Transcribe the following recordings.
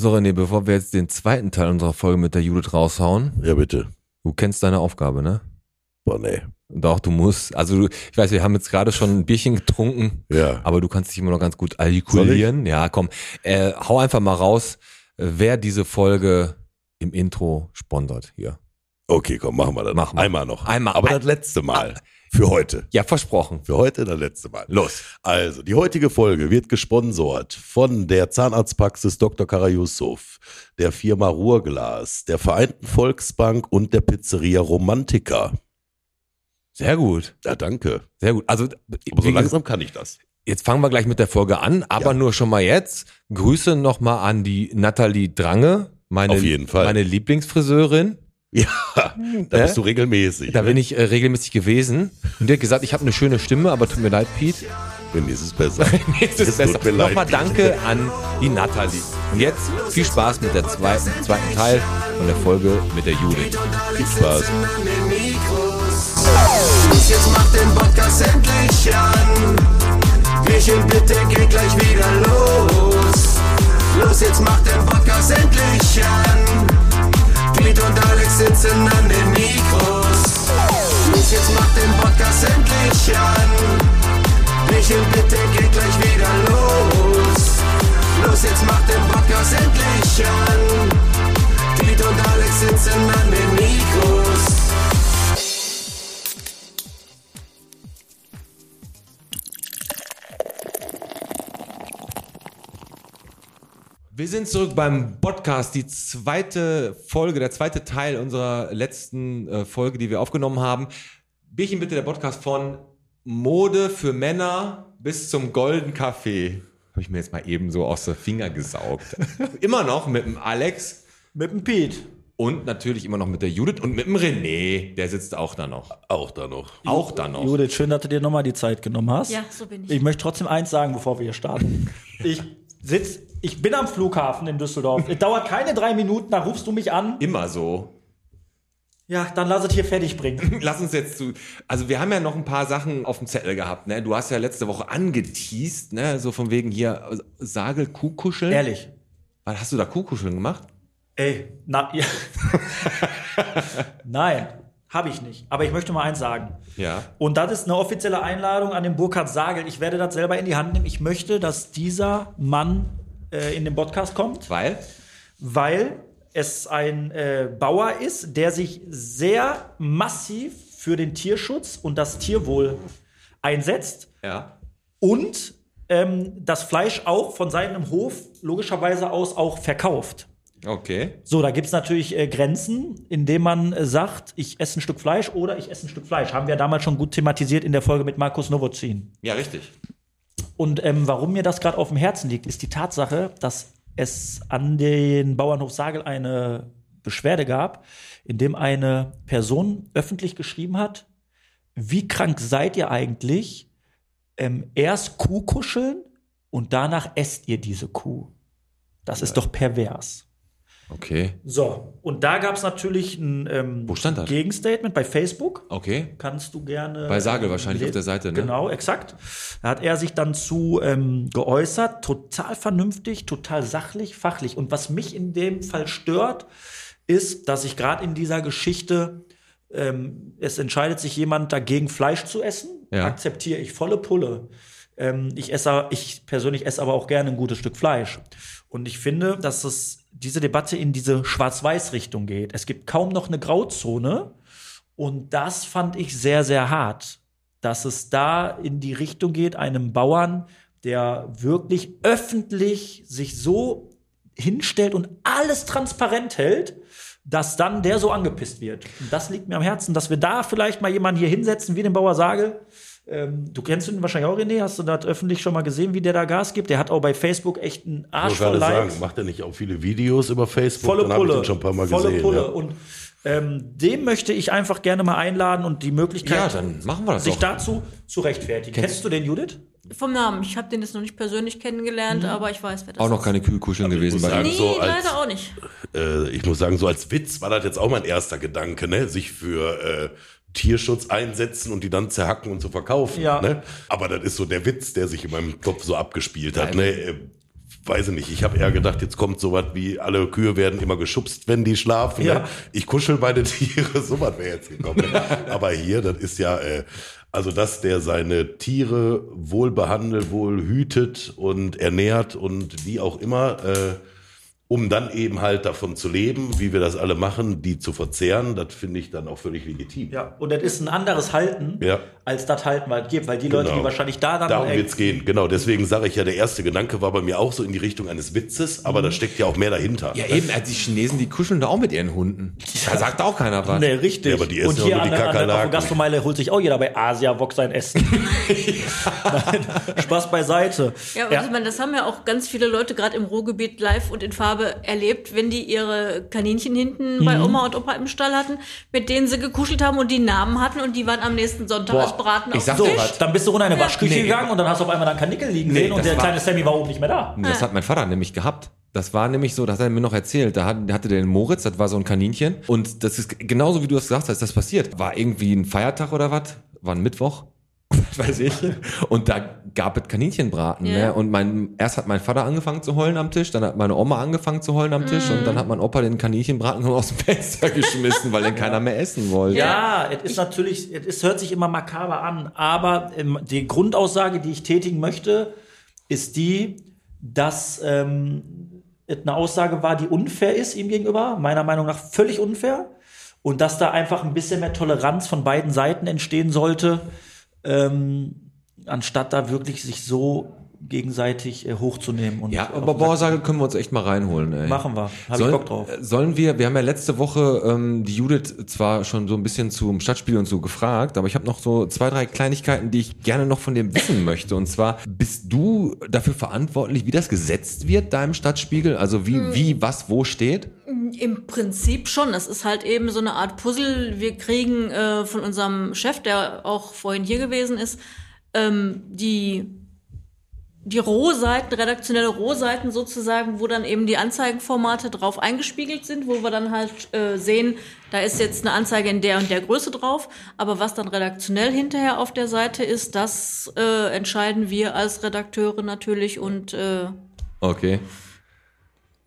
So, René, bevor wir jetzt den zweiten Teil unserer Folge mit der Judith raushauen, Ja, bitte. du kennst deine Aufgabe, ne? Boah, nee. Doch, du musst. Also, du, ich weiß, wir haben jetzt gerade schon ein Bierchen getrunken, Ja. aber du kannst dich immer noch ganz gut artikulieren. Ja, komm, äh, hau einfach mal raus, äh, wer diese Folge im Intro sponsert hier. Okay, komm, machen wir das. Machen wir. Einmal noch. Einmal. Aber Ein- das letzte Mal. Für heute. Ja, versprochen. Für heute das letzte Mal. Los. Also, die heutige Folge wird gesponsert von der Zahnarztpraxis Dr. Kara Yusuf, der Firma Ruhrglas, der Vereinten Volksbank und der Pizzeria Romantica. Sehr gut. Ja, danke. Sehr gut. Also, Aber so langsam kann ich das. jetzt fangen wir gleich mit der Folge an, aber Ja. nur schon mal jetzt. Grüße nochmal an die Nathalie Drange, meine, Auf jeden Fall. meine Lieblingsfriseurin. Ja, da Äh? bist du regelmäßig. Da ne? bin ich äh, regelmäßig gewesen. Und die hat gesagt, ich habe eine schöne Stimme, aber tut mir leid, Pete. Bei mir ist es besser. Jetzt ist Es besser. mir leid, Nochmal Pete. danke an die Nathalie. Und jetzt viel Spaß mit der zweiten, zweiten Teil von der Folge mit der Judith. Viel Spaß. jetzt macht den Podcast endlich an. Michel, bitte geht gleich wieder los. Los, jetzt macht den Podcast endlich an. Piet und Alex sitzen an den Mikros. Los, jetzt macht den Podcast endlich an. Michel, bitte geht gleich wieder los. Los, jetzt macht den Podcast endlich an. Wir sind zurück beim Podcast, die zweite Folge, der zweite Teil unserer letzten äh, Folge, die wir aufgenommen haben. Bierchen bitte der Podcast von Mode für Männer bis zum Golden Kaffee. Habe ich mir jetzt mal eben so aus der Finger gesaugt. immer noch mit dem Alex Mit dem Pete. und natürlich immer noch mit der Judith und mit dem René. Der sitzt auch da noch. Auch da noch. Auch da noch. Judith, schön, dass du dir nochmal die Zeit genommen hast. Ja, so bin ich. Ich möchte trotzdem eins sagen, bevor wir hier starten. Ich sitz, ich bin am Flughafen in Düsseldorf. Es dauert keine drei Minuten, da rufst du mich an. Immer so. Ja, dann lass es hier fertig bringen. Lass uns jetzt zu. Also wir haben ja noch ein paar Sachen auf dem Zettel gehabt, ne? Du hast ja letzte Woche angeteased, ne? So von wegen hier Sagel Kuhkuscheln. Ehrlich. Was hast du da Kuhkuscheln gemacht? Ey, na, ja. Nein, habe ich nicht. Aber ich möchte mal eins sagen. Ja. Und das ist eine offizielle Einladung an den Burkhard Sagel. Ich werde das selber in die Hand nehmen. Ich möchte, dass dieser Mann äh, in den Podcast kommt. Weil? weil es ein äh, Bauer ist, der sich sehr massiv für den Tierschutz und das Tierwohl einsetzt Ja. und ähm, das Fleisch auch von seinem Hof logischerweise aus auch verkauft. Okay. So, da gibt es natürlich äh, Grenzen, indem man äh, sagt, ich esse ein Stück Fleisch oder ich esse ein Stück Fleisch. Haben wir damals schon gut thematisiert in der Folge mit Markus Novozin. Ja, richtig. Und ähm, warum mir das gerade auf dem Herzen liegt, ist die Tatsache, dass es an den Bauernhof Sagel eine Beschwerde gab, in dem eine Person öffentlich geschrieben hat, wie krank seid ihr eigentlich? Ähm, erst Kuh kuscheln und danach esst ihr diese Kuh. Das ist doch pervers. Okay. So, und da gab es natürlich ein ähm, Wo stand das? Gegenstatement bei Facebook Okay. kannst du gerne. Bei Sagel ähm, wahrscheinlich auf der Seite, ne? Genau, exakt. Da hat er sich dann zu ähm, geäußert, total vernünftig, total sachlich, fachlich. Und was mich in dem Fall stört, ist, dass ich gerade in dieser Geschichte, ähm, es entscheidet sich jemand dagegen, Fleisch zu essen, Ja. akzeptiere ich volle Pulle. Ähm, ich esse, ich persönlich esse aber auch gerne ein gutes Stück Fleisch. Und ich finde, dass es diese Debatte in diese Schwarz-Weiß-Richtung geht. Es gibt kaum noch eine Grauzone. Und das fand ich sehr, sehr hart, dass es da in die Richtung geht, einem Bauern, der wirklich öffentlich sich so hinstellt und alles transparent hält, dass dann der so angepisst wird. Und das liegt mir am Herzen, dass wir da vielleicht mal jemanden hier hinsetzen, wie den Bauer Sagel. Ähm, du kennst ihn wahrscheinlich auch, René. Hast du das öffentlich schon mal gesehen, wie der da Gas gibt? Der hat auch bei Facebook echt einen Arsch voll Likes. sagen, macht er nicht auch viele Videos über Facebook? Volle Dann habe ich Pulle. den schon ein paar Mal Volle gesehen. Pulle. Ja. Und ähm, dem möchte ich einfach gerne mal einladen und die Möglichkeit, Ja, dann machen wir das sich doch. dazu zu rechtfertigen. Kennst du den, Judith? Vom Namen. Ich habe den jetzt noch nicht persönlich kennengelernt, aber ich weiß, wer das Auch noch ist. keine Kühlkuscheln gewesen muss bei. Nee, so als- leider auch nicht. äh, ich muss sagen, so als Witz war das jetzt auch mein erster Gedanke, ne? sich für äh, Tierschutz einsetzen und die dann zerhacken und zu verkaufen. Ja. Ne? Aber das ist so der Witz, der sich in meinem Kopf so abgespielt hat. Ne? Äh, weiß ich nicht, ich habe eher gedacht, jetzt kommt sowas wie, alle Kühe werden immer geschubst, wenn die schlafen. Ja. Ne? Ich kuschel meine Tiere, sowas wäre jetzt gekommen. Aber hier, das ist ja, äh, also dass der seine Tiere wohl behandelt, wohl hütet und ernährt und wie auch immer, äh, um dann eben halt davon zu leben, wie wir das alle machen, die zu verzehren, das finde ich dann auch völlig legitim. Ja, und das ist ein anderes Halten, Ja. Als das Halten, was es gibt, weil die Leute, Genau. die wahrscheinlich da dann Darum äh, wird's gehen, genau. Deswegen sage ich ja, der erste Gedanke war bei mir auch so in die Richtung eines Witzes, aber da steckt ja auch mehr dahinter. Ja, eben, äh, die Chinesen, die kuscheln da auch mit ihren Hunden. Da sagt auch keiner was. Nee, richtig. Ja, aber die essen und ja hier nur die an, der- an, der- auf der Kakerlaken. Gastromeile holt sich auch jeder bei Asia Bock sein Essen. Nein, Spaß beiseite. Ja, aber ich meine, das haben ja auch ganz viele Leute gerade im Ruhrgebiet live und in Farbe erlebt, wenn die ihre Kaninchen hinten bei Mhm. Oma und Opa im Stall hatten, mit denen sie gekuschelt haben und die Namen hatten und die waren am nächsten Sonntag Boah, als Braten ich auf sag Tisch. was. Dann bist du runter in eine Waschküche Nee. gegangen und dann hast du auf einmal dann Kanickel liegen Nee, sehen und das der war- kleine Sammy war oben nicht mehr da. Das hat mein Vater nämlich gehabt. Das war nämlich so, das hat er mir noch erzählt. Da hat- hatte der den Moritz, das war so ein Kaninchen. Und das ist genauso wie du das gesagt hast, das passiert. War irgendwie ein Feiertag oder was? War ein Mittwoch? Weiß ich. Und da gab es Kaninchenbraten. Ja. Ne? Und mein, erst hat mein Vater angefangen zu heulen am Tisch, dann hat meine Oma angefangen zu heulen am Tisch und dann hat mein Opa den Kaninchenbraten aus dem Fenster geschmissen, weil den keiner mehr essen wollte. Ja, es ist natürlich, es hört sich immer makaber an, aber ähm, die Grundaussage, die ich tätigen möchte, ist die, dass ähm, es eine Aussage war, die unfair ist ihm gegenüber, meiner Meinung nach völlig unfair. Und dass da einfach ein bisschen mehr Toleranz von beiden Seiten entstehen sollte, ähm, anstatt da wirklich sich so gegenseitig äh, hochzunehmen. Und Ja, aber Borsage können wir uns echt mal reinholen. Ey. Machen wir. Hab ich Bock drauf. Sollen wir, wir haben ja letzte Woche ähm, die Judith zwar schon so ein bisschen zum Stadtspiel und so gefragt, aber ich habe noch so zwei, drei Kleinigkeiten, die ich gerne noch von dem wissen möchte. Und zwar, bist du dafür verantwortlich, wie das gesetzt wird da im Stadtspiegel? Also wie, Hm. wie, was, wo steht? Im Prinzip schon. Es ist halt eben so eine Art Puzzle. Wir kriegen äh, von unserem Chef, der auch vorhin hier gewesen ist, ähm, die die Rohseiten, redaktionelle Rohseiten sozusagen, wo dann eben die Anzeigenformate drauf eingespiegelt sind, wo wir dann halt äh, sehen, da ist jetzt eine Anzeige in der und der Größe drauf, aber was dann redaktionell hinterher auf der Seite ist, das äh, entscheiden wir als Redakteure natürlich und äh, Okay.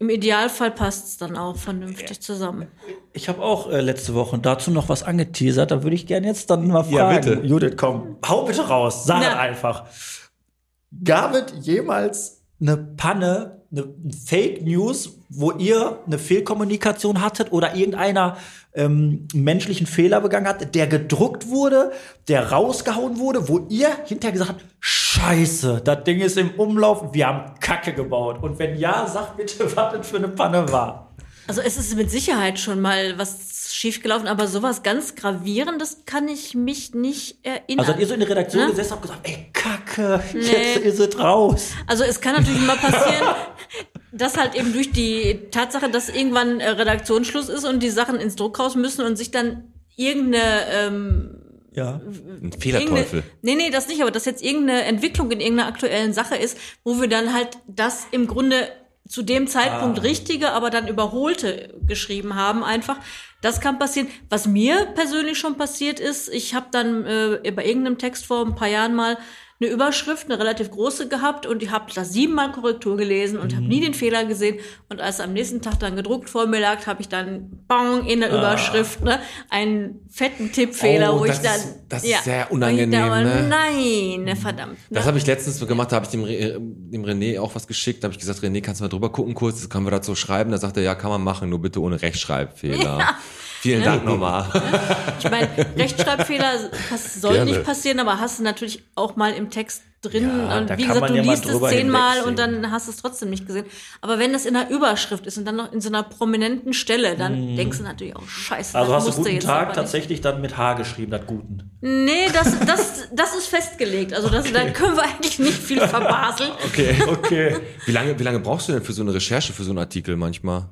Im Idealfall passt es dann auch vernünftig zusammen. Ich habe auch äh, letzte Woche dazu noch was angeteasert. Da würde ich gerne jetzt dann mal fragen. Ja, bitte. Judith, komm, hau bitte raus. Sag Na. es einfach. Gab es jemals eine Panne, eine Fake News, wo ihr eine Fehlkommunikation hattet oder irgendeiner ähm, menschlichen Fehler begangen hat, der gedruckt wurde, der rausgehauen wurde, wo ihr hinterher gesagt habt, Scheiße, das Ding ist im Umlauf, wir haben Kacke gebaut. Und wenn ja, sagt bitte, was das für eine Panne war. Also es ist mit Sicherheit schon mal was schiefgelaufen, aber sowas ganz Gravierendes kann ich mich nicht erinnern. Also, dass ihr so in der Redaktion Ne? gesessen habt und gesagt, ey, Kacke, Nee. jetzt ist es raus. Also es kann natürlich mal passieren, dass halt eben durch die Tatsache, dass irgendwann äh, Redaktionsschluss ist und die Sachen ins Druckhaus müssen und sich dann irgendeine ähm, Ja. Ein Fehlerteufel. Nee, nee, das nicht, aber dass jetzt irgendeine Entwicklung in irgendeiner aktuellen Sache ist, wo wir dann halt das im Grunde zu dem Zeitpunkt richtige, aber dann überholte geschrieben haben einfach. Das kann passieren. Was mir persönlich schon passiert ist, ich habe dann äh, bei irgendeinem Text vor ein paar Jahren mal eine Überschrift, eine relativ große gehabt und ich habe da siebenmal Korrektur gelesen und habe nie den Fehler gesehen. Und als am nächsten Tag dann gedruckt vor mir lag, habe ich dann bong in der Überschrift ne, einen fetten Tippfehler, Oh, wo ich das dann ist- das ist sehr unangenehm, da, ne? Nein, ne, verdammt. Das ne? habe ich letztens so gemacht, da habe ich dem, äh, dem René auch was geschickt. Da habe ich gesagt, René, kannst du mal drüber gucken kurz, das können wir dazu schreiben. Da sagt er, ja, kann man machen, nur bitte ohne Rechtschreibfehler. Vielen Dank nochmal. Ich meine, Rechtschreibfehler pass, soll Gerne. nicht passieren, aber hast du natürlich auch mal im Text drin. Ja, und wie gesagt, du ja liest es zehnmal und dann hast du es trotzdem nicht gesehen. Aber wenn das in einer Überschrift ist und dann noch in so einer prominenten Stelle, dann denkst du natürlich auch, scheiße. Also das hast du guten jetzt Tag tatsächlich dann mit H geschrieben, das Guten. Nee, das, das, das ist festgelegt. Also das, da können wir eigentlich nicht viel verbaseln. Okay. Okay. Wie lange, wie lange brauchst du denn für so eine Recherche, für so einen Artikel manchmal?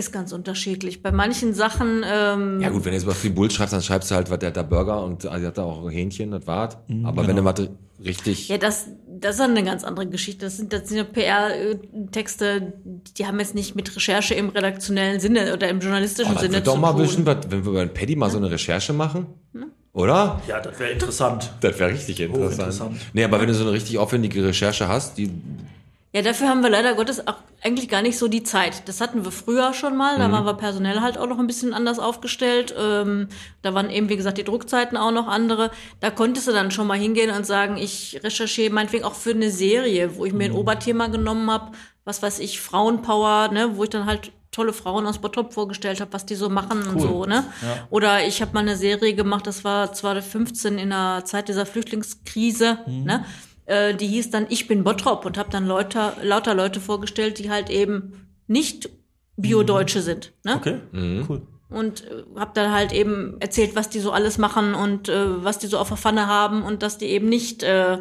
Ist ganz unterschiedlich. Bei manchen Sachen, ähm, Ja gut, wenn du jetzt was viel Bull schreibst, dann schreibst du halt, was der hat da Burger und der hat da auch Hähnchen, das war's. Aber wenn du was richtig... Ja, das, das ist eine ganz andere Geschichte. Das sind, das sind ja PR-Texte, die haben jetzt nicht mit Recherche im redaktionellen Sinne oder im journalistischen Oh, Sinne zu doch mal tun. wissen, was, wenn wir bei Paddy mal so eine Recherche machen. Oder? Ja, das wäre interessant. Das wäre richtig interessant. interessant. Nee, aber wenn du so eine richtig aufwendige Recherche hast, die Ja, dafür haben wir leider Gottes auch eigentlich gar nicht so die Zeit. Das hatten wir früher schon mal, da waren wir personell halt auch noch ein bisschen anders aufgestellt. Ähm, da waren eben, wie gesagt, die Druckzeiten auch noch andere. Da konntest du dann schon mal hingehen und sagen, ich recherchiere meinetwegen auch für eine Serie, wo ich mir ein Oberthema genommen habe, was weiß ich, Frauenpower, ne, wo ich dann halt tolle Frauen aus Bottrop vorgestellt habe, was die so machen und so, ne? Oder ich habe mal eine Serie gemacht, das war 2015 in der Zeit dieser Flüchtlingskrise, ne? Äh, die hieß dann Ich bin Bottrop und habe dann Leute, lauter Leute vorgestellt, die halt eben nicht Bio-Deutsche sind, ne? Okay, cool. und äh, habe dann halt eben erzählt, was die so alles machen und äh, was die so auf der Pfanne haben und dass die eben nicht äh,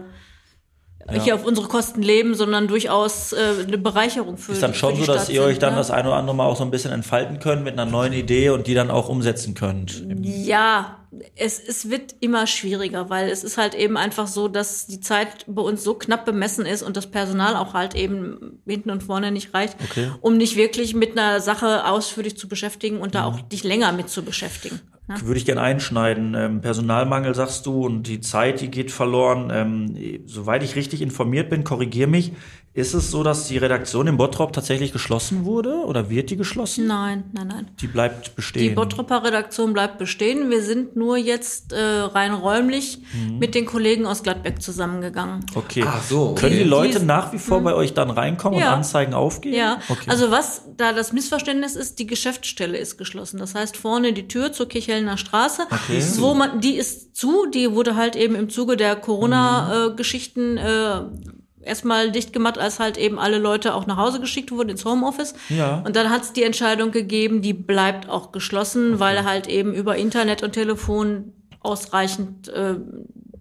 hier auf unsere Kosten leben, sondern durchaus äh, eine Bereicherung für Ist dann schon so, dass Stadt ihr euch dann ne? das eine oder andere Mal auch so ein bisschen entfalten könnt mit einer neuen Idee und die dann auch umsetzen könnt. Ja, es, es wird immer schwieriger, weil es ist halt eben einfach so, dass die Zeit bei uns so knapp bemessen ist und das Personal auch halt eben hinten und vorne nicht reicht, Okay. um nicht wirklich mit einer Sache ausführlich zu beschäftigen und da Mhm. auch dich länger mit zu beschäftigen. Ne? Würde ich gerne einschneiden. Ähm, Personalmangel sagst du und die Zeit, die geht verloren. Ähm, soweit ich richtig informiert bin, korrigier mich. Ist es so, dass die Redaktion in Bottrop tatsächlich geschlossen wurde oder wird die geschlossen? Nein, nein, nein. Die bleibt bestehen. Die Bottroper Redaktion bleibt bestehen. Wir sind nur jetzt äh, rein räumlich mit den Kollegen aus Gladbeck zusammengegangen. okay. Ach so, okay. Können die Leute Die- nach wie vor bei euch dann reinkommen Ja. und Anzeigen aufgeben? Ja, Okay. also was da das Missverständnis ist, die Geschäftsstelle ist geschlossen. Das heißt, vorne die Tür zur Kirchhellner Straße, wo man, die ist zu, die wurde halt eben im Zuge der Corona-Geschichten äh, erstmal dicht gemacht, als halt eben alle Leute auch nach Hause geschickt wurden ins Homeoffice. Ja. Und dann hat es die Entscheidung gegeben, die bleibt auch geschlossen, weil halt eben über Internet und Telefon ausreichend äh,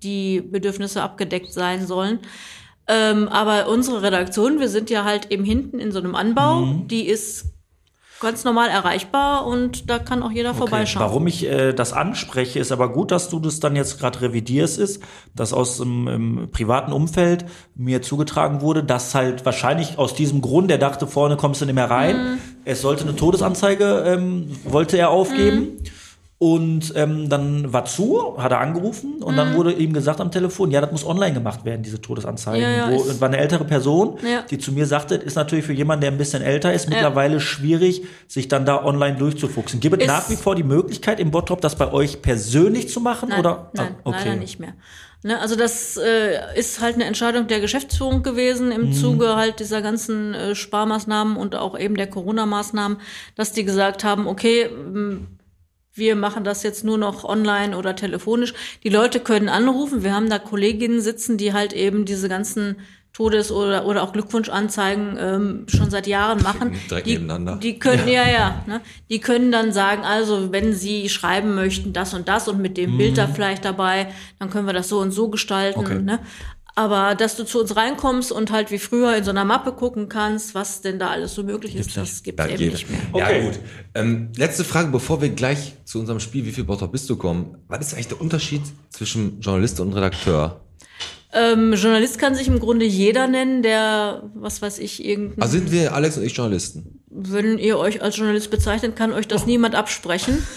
die Bedürfnisse abgedeckt sein sollen. Ähm, aber unsere Redaktion, wir sind ja halt eben hinten in so einem Anbau, Mhm. die ist ganz normal erreichbar und da kann auch jeder vorbeischauen. Warum ich äh, das anspreche, ist aber gut, dass du das dann jetzt gerade revidierst, ist, dass aus dem privaten Umfeld mir zugetragen wurde, dass halt wahrscheinlich aus diesem Grund, er dachte, vorne kommst du nicht mehr rein, Mhm. es sollte eine Todesanzeige, ähm, wollte er aufgeben. Mhm. Und ähm, dann war zu, hat er angerufen und Mhm. dann wurde ihm gesagt am Telefon, ja, das muss online gemacht werden, diese Todesanzeigen. Ja, ja, Wo, war eine ältere Person, Ja. die zu mir sagte, ist natürlich für jemanden, der ein bisschen älter ist, mittlerweile schwierig, sich dann da online durchzufuchsen. Gibt es nach wie vor die Möglichkeit im Bottrop, das bei euch persönlich zu machen? Nein, oder? nein Ah, okay. leider nicht mehr. Ne, also das äh, ist halt eine Entscheidung der Geschäftsführung gewesen Mhm. im Zuge halt dieser ganzen äh, Sparmaßnahmen und auch eben der Corona-Maßnahmen, dass die gesagt haben, okay, wir machen das jetzt nur noch online oder telefonisch. Die Leute können anrufen. Wir haben da Kolleginnen sitzen, die halt eben diese ganzen Todes- oder, oder auch Glückwunschanzeigen ähm, schon seit Jahren machen. direkt die, nebeneinander. Die können, ja, ja, ne? die können dann sagen, also wenn sie schreiben möchten, das und das und mit dem Bild da vielleicht dabei, dann können wir das so und so gestalten. Okay. Ne? Aber dass du zu uns reinkommst und halt wie früher in so einer Mappe gucken kannst, was denn da alles so möglich ist, das gibt es Ja, eben geht. nicht mehr. Okay. Ja, gut. Ähm, letzte Frage, bevor wir gleich zu unserem Spiel Wie viel Bottrop bist du kommen. Was ist eigentlich der Unterschied zwischen Journalist und Redakteur? Ähm, Journalist kann sich im Grunde jeder nennen, der, was weiß ich, irgendein, Also sind wir Alex und ich Journalisten? wenn ihr euch als Journalist bezeichnet, kann euch Oh. das niemand absprechen.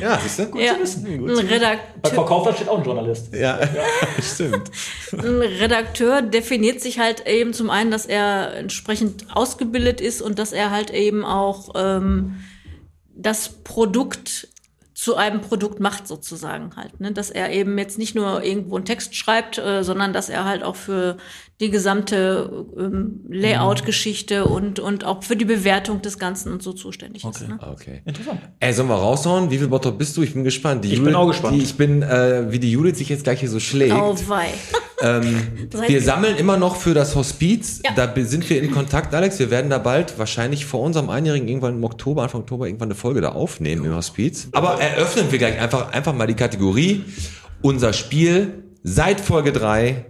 Ja, siehst du? ja, ein Bei Redakteur, Verkauf steht auch ein Journalist. Ja, stimmt. ein Redakteur definiert sich halt eben zum einen, dass er entsprechend ausgebildet ist und dass er halt eben auch ähm, das Produkt zu einem Produkt macht sozusagen halt, ne? dass er eben jetzt nicht nur irgendwo einen Text schreibt, äh, sondern dass er halt auch für die gesamte ähm, Layout-Geschichte und und auch für die Bewertung des Ganzen und so zuständig ist. Okay. Ne? Okay. Interessant. Ey, sollen wir raushauen? Wie viel Bottrop bist du? Ich bin gespannt. Die Ich bin auch gespannt. Die, ich bin, äh, wie die Judith sich jetzt gleich hier so schlägt. Oh wei. Ähm, wir sammeln immer noch für das Hospiz. Ja. Da sind wir in Kontakt, Alex. Wir werden da bald wahrscheinlich vor unserem Einjährigen irgendwann im Oktober, Anfang Oktober irgendwann eine Folge da aufnehmen im Hospiz. Aber eröffnen wir gleich einfach, einfach mal die Kategorie. Unser Spiel seit Folge 3.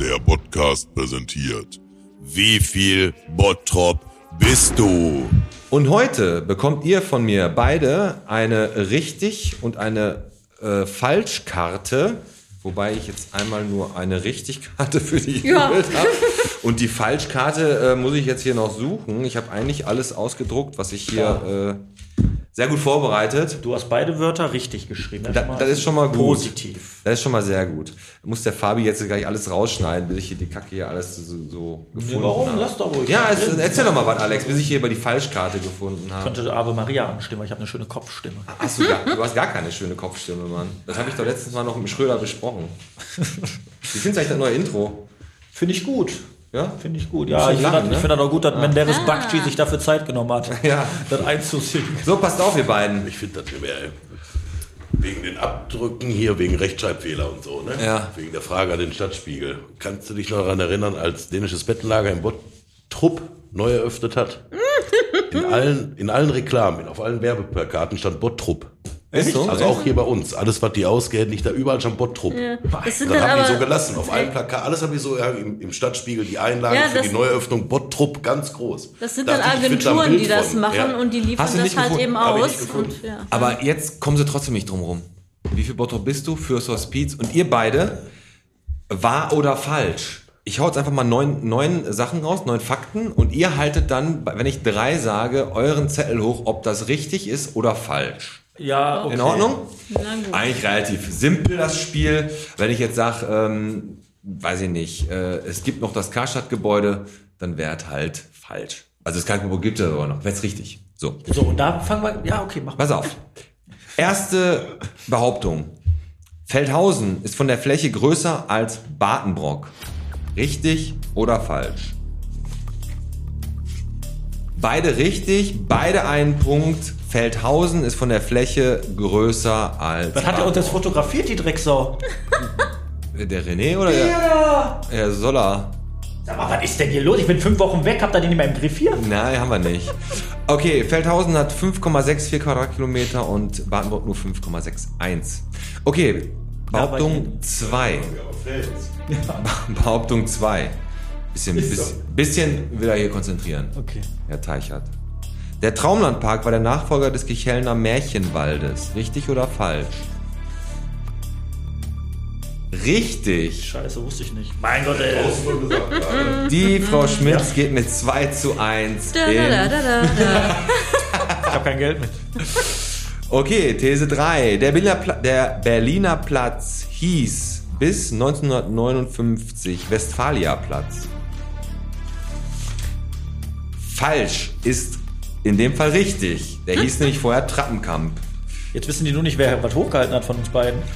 Der Podcast präsentiert. Wie viel Bottrop bist du? Und heute bekommt ihr von mir beide eine richtig und eine äh, Falschkarte. Wobei ich jetzt einmal nur eine Richtigkarte für die Ja. Habe. Und die Falschkarte äh, muss ich jetzt hier noch suchen. Ich habe eigentlich alles ausgedruckt, was ich hier äh, Sehr gut vorbereitet. Du hast beide Wörter richtig geschrieben. Da, das ist schon mal gut. Positiv. Das ist schon mal sehr gut. Muss der Fabi jetzt gleich alles rausschneiden, bis ich hier die Kacke hier alles so, so gefunden warum? habe. Lass doch ruhig. Ja, es, erzähl doch mal was, Alex, bis ich hier über die Falschkarte gefunden habe. könnte Ave Maria anstimmen, weil ich habe eine schöne Kopfstimme. Hast du, gar, du hast gar keine schöne Kopfstimme, Mann. Das habe ich doch letztens mal noch mit Schröder besprochen. Wie findest du eigentlich das neue Intro? Finde ich gut. Ja? Finde ich gut. Ja, ich finde ne? find das auch gut, dass Menderes Bakci sich dafür Zeit genommen hat, Ja. das einzusingen. So, passt auf, ihr beiden. Ich finde das wäre wegen den Abdrücken hier, wegen Rechtschreibfehler und so, ne? Ja. Wegen der Frage an den Stadtspiegel. Kannst du dich noch daran erinnern, als dänisches Bettenlager in Bottrop neu eröffnet hat? In allen, in allen Reklamen, auf allen Werbeplakaten stand Bottrop. Ist so? Also auch hier bei uns. Alles, was die ausgehen, nicht da überall schon Bottrop. Das sind Das dann haben die so gelassen. Auf allen Plakat, alles haben die so ja, im, im Stadtspiegel, die Einlagen Ja, für das- die Neueröffnung Bottrop ganz groß. das sind Da dann ich, ich da Agenturen, Bild die das von. machen Ja. und die liefern das halt gefunden? eben ich aus. Und, ja. Aber jetzt kommen sie trotzdem nicht drum rum. Wie viel Bottrop bist du für Speeds? Und ihr beide, wahr oder falsch? Ich hau jetzt einfach mal neun, neun Sachen raus, neun Fakten und ihr haltet dann, wenn ich drei sage, euren Zettel hoch, ob das richtig ist oder falsch. Ja, okay. In Ordnung? Na gut. Eigentlich relativ simpel das Spiel. Wenn ich jetzt sage, ähm, weiß ich nicht, äh, es gibt noch das Karstadt-Gebäude, dann wäre es halt falsch. Also das Karstadt-Gebäude gibt es aber noch, wäre es richtig. So. So, und da fangen wir. Ja, okay, mach mal. Pass auf. Erste Behauptung. Feldhausen ist von der Fläche größer als Badenbrock. Richtig oder falsch? Beide richtig, beide einen Punkt. Feldhausen ist von der Fläche größer als. Was hat er uns jetzt fotografiert, die Drecksau? Der René oder der? Der Soller. Sag mal, was ist denn hier los? Ich bin fünf Wochen weg, habt ihr den nicht mehr im Griff hier? Nein, haben wir nicht. Okay, Feldhausen hat 5,64 Quadratkilometer und Badenbrock nur 5,61. Okay, Behauptung 2. Behauptung 2. Bisschen, bisschen, bisschen will er hier konzentrieren, Okay. Herr Teichert. Der Traumlandpark war der Nachfolger des Kichelner Märchenwaldes. Richtig oder falsch? Richtig. Scheiße, wusste ich nicht. Mein Gott, ey. Die Frau Schmitz geht mit 2 zu 1 Da, da, da, da, da. Ich hab kein Geld mit. Okay, These 3. Der Berliner, Pla der Berliner Platz hieß bis 1959 Westfaliaplatz. Falsch ist in dem Fall richtig. Der hieß nämlich vorher Trappenkamp. Jetzt wissen die nur nicht, wer was hochgehalten hat von uns beiden.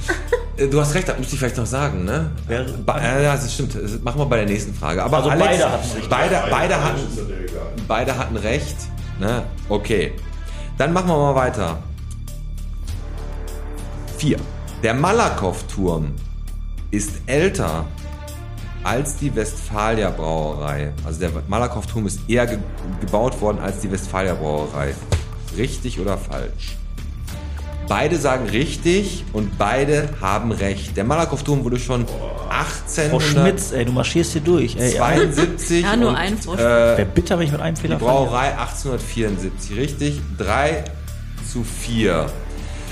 Äh, Du hast recht, das müsste ich vielleicht noch sagen, ne? Wer- Ba ja, ja, das stimmt. Das machen wir bei der nächsten Frage. Aber Also Alex, beide hatten recht. Beide, beide, hatten, beide hatten recht. Ne? Okay. Dann machen wir mal weiter. Vier. Der Malakow-Turm ist älter als die Westfalia Brauerei. Also der Malakow-Turm ist eher ge gebaut worden als die Westfalia Brauerei. Richtig oder falsch? Beide sagen richtig und beide haben recht. Der Malakow-Turm wurde schon Frau Schmitz, ey, du marschierst hier durch. Ey, ja. 1872 Ja, nur und, ein Vorsprung. äh, Wäre bitter, wenn ich mit einem die Fehler verliere. Brauerei 1874, richtig? 3 zu 4.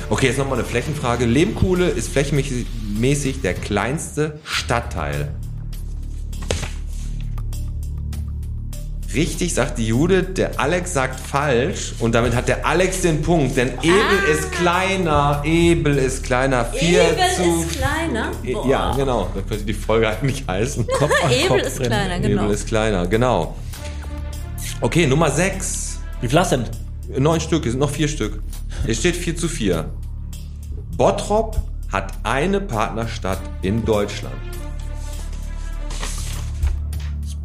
Okay, jetzt nochmal eine Flächenfrage. Lehmkuhle ist flächenmäßig der kleinste Stadtteil. Richtig, sagt die Judith, der Alex sagt falsch und damit hat der Alex den Punkt, denn Ebel ist kleiner, Ebel ist kleiner, 4 Ebel zu... ist kleiner. Boah. Ja, genau, das könnte die Folge eigentlich heißen. Kopf an Ebel Kopf ist rennen. kleiner, genau. Ebel ist kleiner, genau. Okay, Nummer 6. Wie viel hast du denn? Neun Stück, es sind noch vier Stück. Es steht 4 zu 4. Bottrop hat eine Partnerstadt in Deutschland.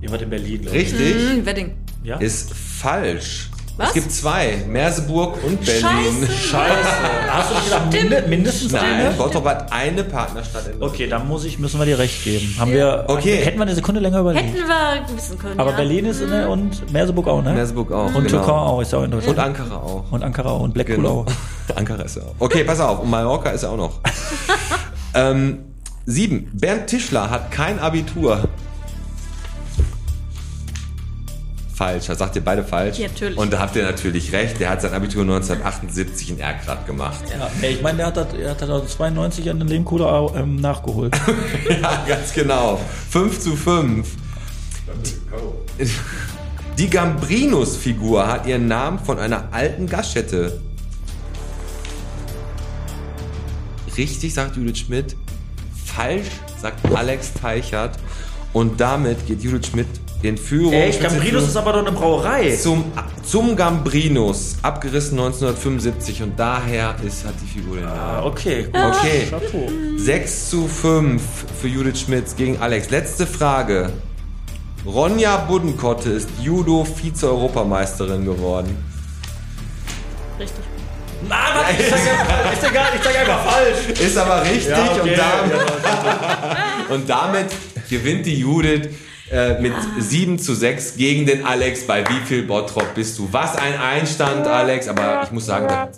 Jemand in Berlin. glaub ich. Richtig? Hm, Wedding. Ja? Ist falsch. Was? Es gibt zwei, Merseburg und Berlin. Scheiße. Scheiße. Hast du nicht gedacht, minde, mindestens Nein, eine? Bottrop hat eine Partnerstadt in. Okay, dann muss ich, müssen wir dir recht geben. Haben wir, Okay. hätten wir eine Sekunde länger überlegt. Hätten wir wissen können. Aber ja. Berlin ist, ne, und Merseburg auch, ne? Merseburg auch. Und genau. Türkei auch, ist ja auch in Und Deutschland. Ankara auch. Und Ankara auch. Und Blackpool Genau. auch. Ankara ist er auch. Okay, pass auf. Und Mallorca ist er auch noch. ähm, sieben. Bernd Tischler hat kein Abitur. Falsch, da sagt ihr beide falsch. Ja, natürlich. Und da habt ihr natürlich recht. Der hat sein Abitur 1978 in Erkrath gemacht. Ja, ich meine, der hat das, er hat das 92 an den Lehmkohle ähm, nachgeholt. ja, ganz genau. 5 zu 5. Die Gambrinus-Figur hat ihren Namen von einer alten Gaststätte. Richtig, sagt Judith Schmidt. Falsch, sagt Alex Teichert. Und damit geht Judith Schmidt in Führung. Echt? Spitze Gambrinus ist aber doch eine Brauerei. zum, zum Gambrinus, abgerissen 1975 und daher ist, hat die Figur den Namen. Ah, okay. Okay. Chapeau. 6 zu 5 für Judith Schmitz gegen Alex. Letzte Frage. Ronja Buddenkotte ist Judo-Vize-Europameisterin geworden. Richtig. Nein, warte, ich sag ja, ist egal, ich sag einfach falsch. Ist aber richtig Ja, okay. und, damit, und damit gewinnt die Judith äh, mit 7 zu 6 gegen den Alex. Bei wie viel Bottrop bist du? Was ein Einstand, Alex. Aber ich muss sagen, da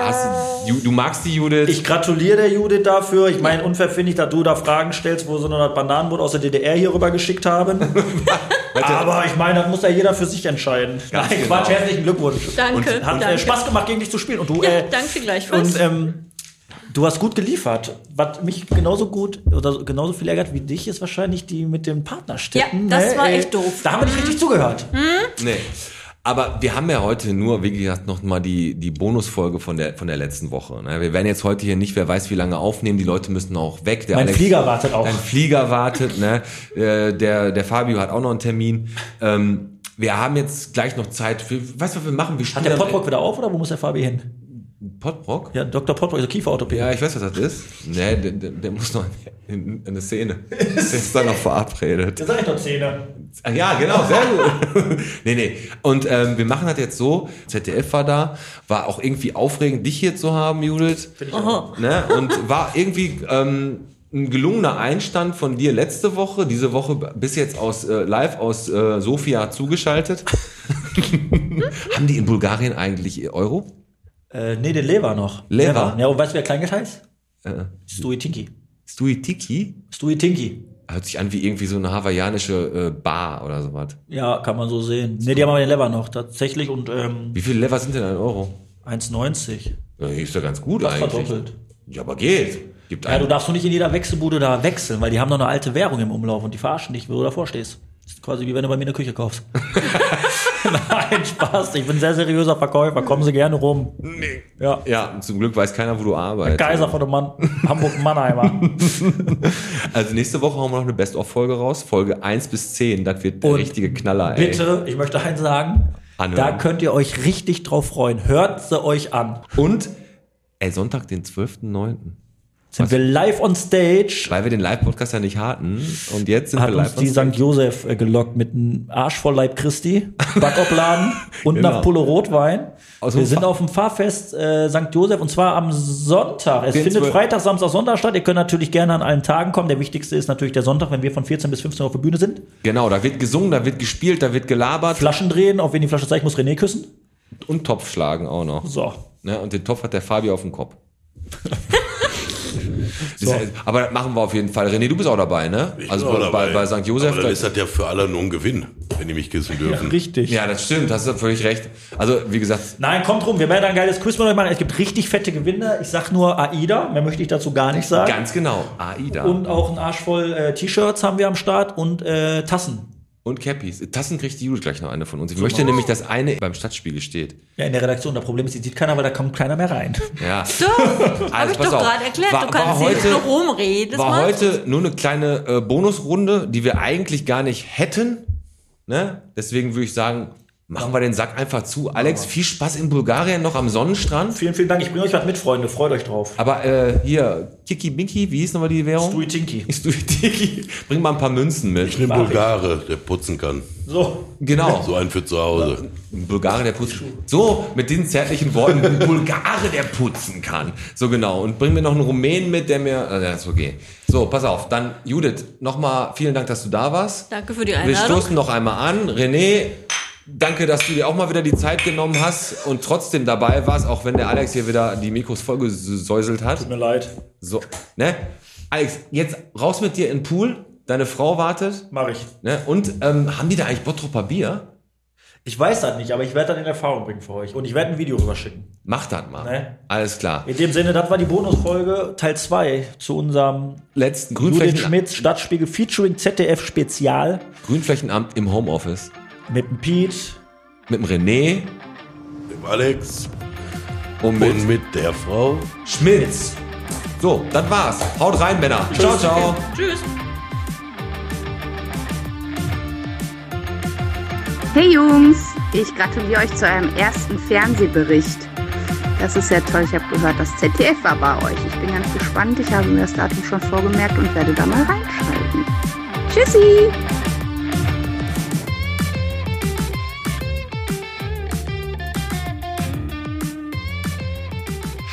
hast du, du magst die Judith. Ich gratuliere der Judith dafür. Ich meine, unfair finde ich, dass du da Fragen stellst, wo sie noch das Bananenbrot aus der DDR hier rüber geschickt haben. Aber ich meine, das muss ja jeder für sich entscheiden. Ganz Nein, genau. Quatsch, herzlichen Glückwunsch. Danke, Hat äh, danke. Spaß gemacht, gegen dich zu spielen. Und du, Ja, äh, danke gleichfalls. und ähm, du hast gut geliefert. Was mich genauso gut oder genauso viel ärgert wie dich, ist wahrscheinlich die mit den Partnerstädten. Ja, das ne? war Äh, echt doof. Da haben wir nicht richtig zugehört. Nee. Aber wir haben ja heute nur, wie gesagt, noch mal die, die Bonusfolge von der, von der letzten Woche. ne? Wir werden jetzt heute hier nicht, wer weiß wie lange aufnehmen. Die Leute müssen auch weg. Der Mein Flieger wartet auch. Dein Flieger wartet, ne? Äh, Der, der Fabio hat auch noch einen Termin. Ähm, wir haben jetzt gleich noch Zeit für, weißt du, was wir machen? Wir Hat der Potrock wieder auf oder wo muss der Fabi hin? Potrock? Ja, Dr. Potrock, also Kieferorthopäde. Ja, ich weiß, was das ist. Nee, der, der, der muss noch in, in eine Szene. Der ist dann noch verabredet. Das sag ich doch Zähne. Ah, Ja, genau, sehr gut. nee, nee. Und ähm, wir machen das jetzt so, ZDF war da, war auch irgendwie aufregend, dich hier zu haben, Judith. Ne? Und war irgendwie ähm, ein gelungener Einstand von dir letzte Woche, diese Woche bis jetzt aus äh, live aus äh, Sofia zugeschaltet. haben die in Bulgarien eigentlich Euro? Äh, nee, den Lever noch. Lever? Ja, und weißt du, wer Kleingeld heißt? Äh, Stui Tinky. Stuitiki? Stui Tinky. Hört sich an wie irgendwie so eine hawaiianische äh, Bar oder sowas. Ja, kann man so sehen. Nee, die haben aber den Lever noch, tatsächlich. Und ähm, Wie viele Lever sind denn ein Euro? 1,90. Ja, ist ja ganz gut Das eigentlich. verdoppelt. Ja, aber geht. Gibt Ja, du darfst doch nicht in jeder Wechselbude da wechseln, weil die haben noch eine alte Währung im Umlauf und die verarschen dich, wo du davor stehst. Das ist quasi wie wenn du bei mir eine Küche kaufst. Nein, Spaß. Ich bin ein sehr seriöser Verkäufer. Kommen Sie gerne rum. Nee. Ja. Ja, zum Glück weiß keiner, wo du arbeitest. Kaiser von dem Mann, Hamburg-Mannheimer. Also nächste Woche hauen wir noch eine Best-of-Folge raus. Folge 1 bis 10. Das wird der Und richtige Knaller, ey. Bitte, ich möchte eins sagen. Anhören. Da könnt ihr euch richtig drauf freuen. Hört sie euch an. Und, ey, Sonntag, den 12.09. Sind wir live on stage. Weil wir den Live-Podcast ja nicht hatten. Und jetzt sind Hat wir uns live die on St. Josef äh, gelockt mit einem Arsch voll Leib Christi, Backopladen und Genau. einer Pulle Rotwein. Aus wir sind Fa- auf dem Fahrfest äh, St. Josef und zwar am Sonntag. Es Den findet Freitag, Samstag, Sonntag statt. Ihr könnt natürlich gerne an allen Tagen kommen. Der wichtigste ist natürlich der Sonntag, wenn wir von 14 bis 15 Uhr auf der Bühne sind. Genau, da wird gesungen, da wird gespielt, da wird gelabert. Flaschen drehen, auf wen die Flasche zeigt, muss René küssen. Und Topf schlagen auch noch. So. Ne? Und den Topf hat der Fabio auf dem Kopf. Das heißt, aber das machen wir auf jeden Fall. René, du bist auch dabei, ne? Ich also bin bei, auch bei, dabei. bei St. Josef. Aber dann ist das ja für alle nur ein Gewinn, wenn die mich küssen dürfen. Richtig. ja, das stimmt, hast du völlig recht. Also, wie gesagt, Nein, kommt rum, wir werden ein geiles Quiz mit euch machen. Es gibt richtig fette Gewinne. Ich sag nur AIDA, mehr möchte ich dazu gar nicht sagen. ganz genau. AIDA. Und auch ein Arsch voll äh, T-Shirts haben wir am Start und äh, Tassen. Und Cappies. Tassen kriegt die Judith gleich noch eine von uns. Ich möchte nämlich, dass eine beim Stadtspiegel steht. Ja, in der Redaktion. Das Problem ist, die sieht keiner, weil da kommt keiner mehr rein. Ja. Doch, habe Also, ich pass doch gerade erklärt. War- du kannst heute- nur rumreden. Das War macht- heute nur eine kleine äh, Bonusrunde, die wir eigentlich gar nicht hätten. Ne? Deswegen würde ich sagen, machen wir den Sack einfach zu. Alex, viel Spaß in Bulgarien noch am Sonnenstrand. Vielen, vielen Dank. Ich bringe euch was mit, Freunde. Freut euch drauf. Aber äh, hier, Kiki Binki, wie hieß nochmal die Währung? Stui Tinky. Stuitiki. Bring mal ein paar Münzen mit. Ich bin Bulgare, der putzen kann. So. Genau. So einen für zu Hause. Ein Bulgare, der putzen So, mit diesen zärtlichen Worten, ein Bulgare, der putzen kann. So genau. Und bring mir noch einen Rumänen mit, der mir. Äh, ja, ist okay. So, pass auf. Dann, Judith, nochmal vielen Dank, dass du da warst. Danke für die Wir Einladung. stoßen noch einmal an. René, danke, dass du dir auch mal wieder die Zeit genommen hast und trotzdem dabei warst, auch wenn der Alex hier wieder die Mikros vollgesäuselt hat. Tut mir leid. So, ne? Alex, jetzt raus mit dir in den Pool. Deine Frau wartet. Mach ich. Ne? Und ähm, haben die da eigentlich Bottroper Bier? Ich weiß das nicht, aber ich werde das in Erfahrung bringen für euch. Und ich werde ein Video rüberschicken. Mach das mal. Ne? Alles klar. In dem Sinne, das war die Bonusfolge Teil 2 zu unserem Letzten Judith Grünflächen Schmitz Stadtspiegel featuring ZDF Spezial Grünflächenamt im Homeoffice. Mit dem Pete. Mit dem René Alex und mit und mit der Frau. Schmitz. So, das war's. Haut rein, Männer. Ciao, ciao. Tschüss. Hey Jungs, ich gratuliere euch zu eurem ersten Fernsehbericht. Das ist ja toll. Ich habe gehört, das ZDF war bei euch. Ich bin ganz gespannt. Ich habe mir das Datum schon vorgemerkt und werde da mal reinschalten. Tschüssi!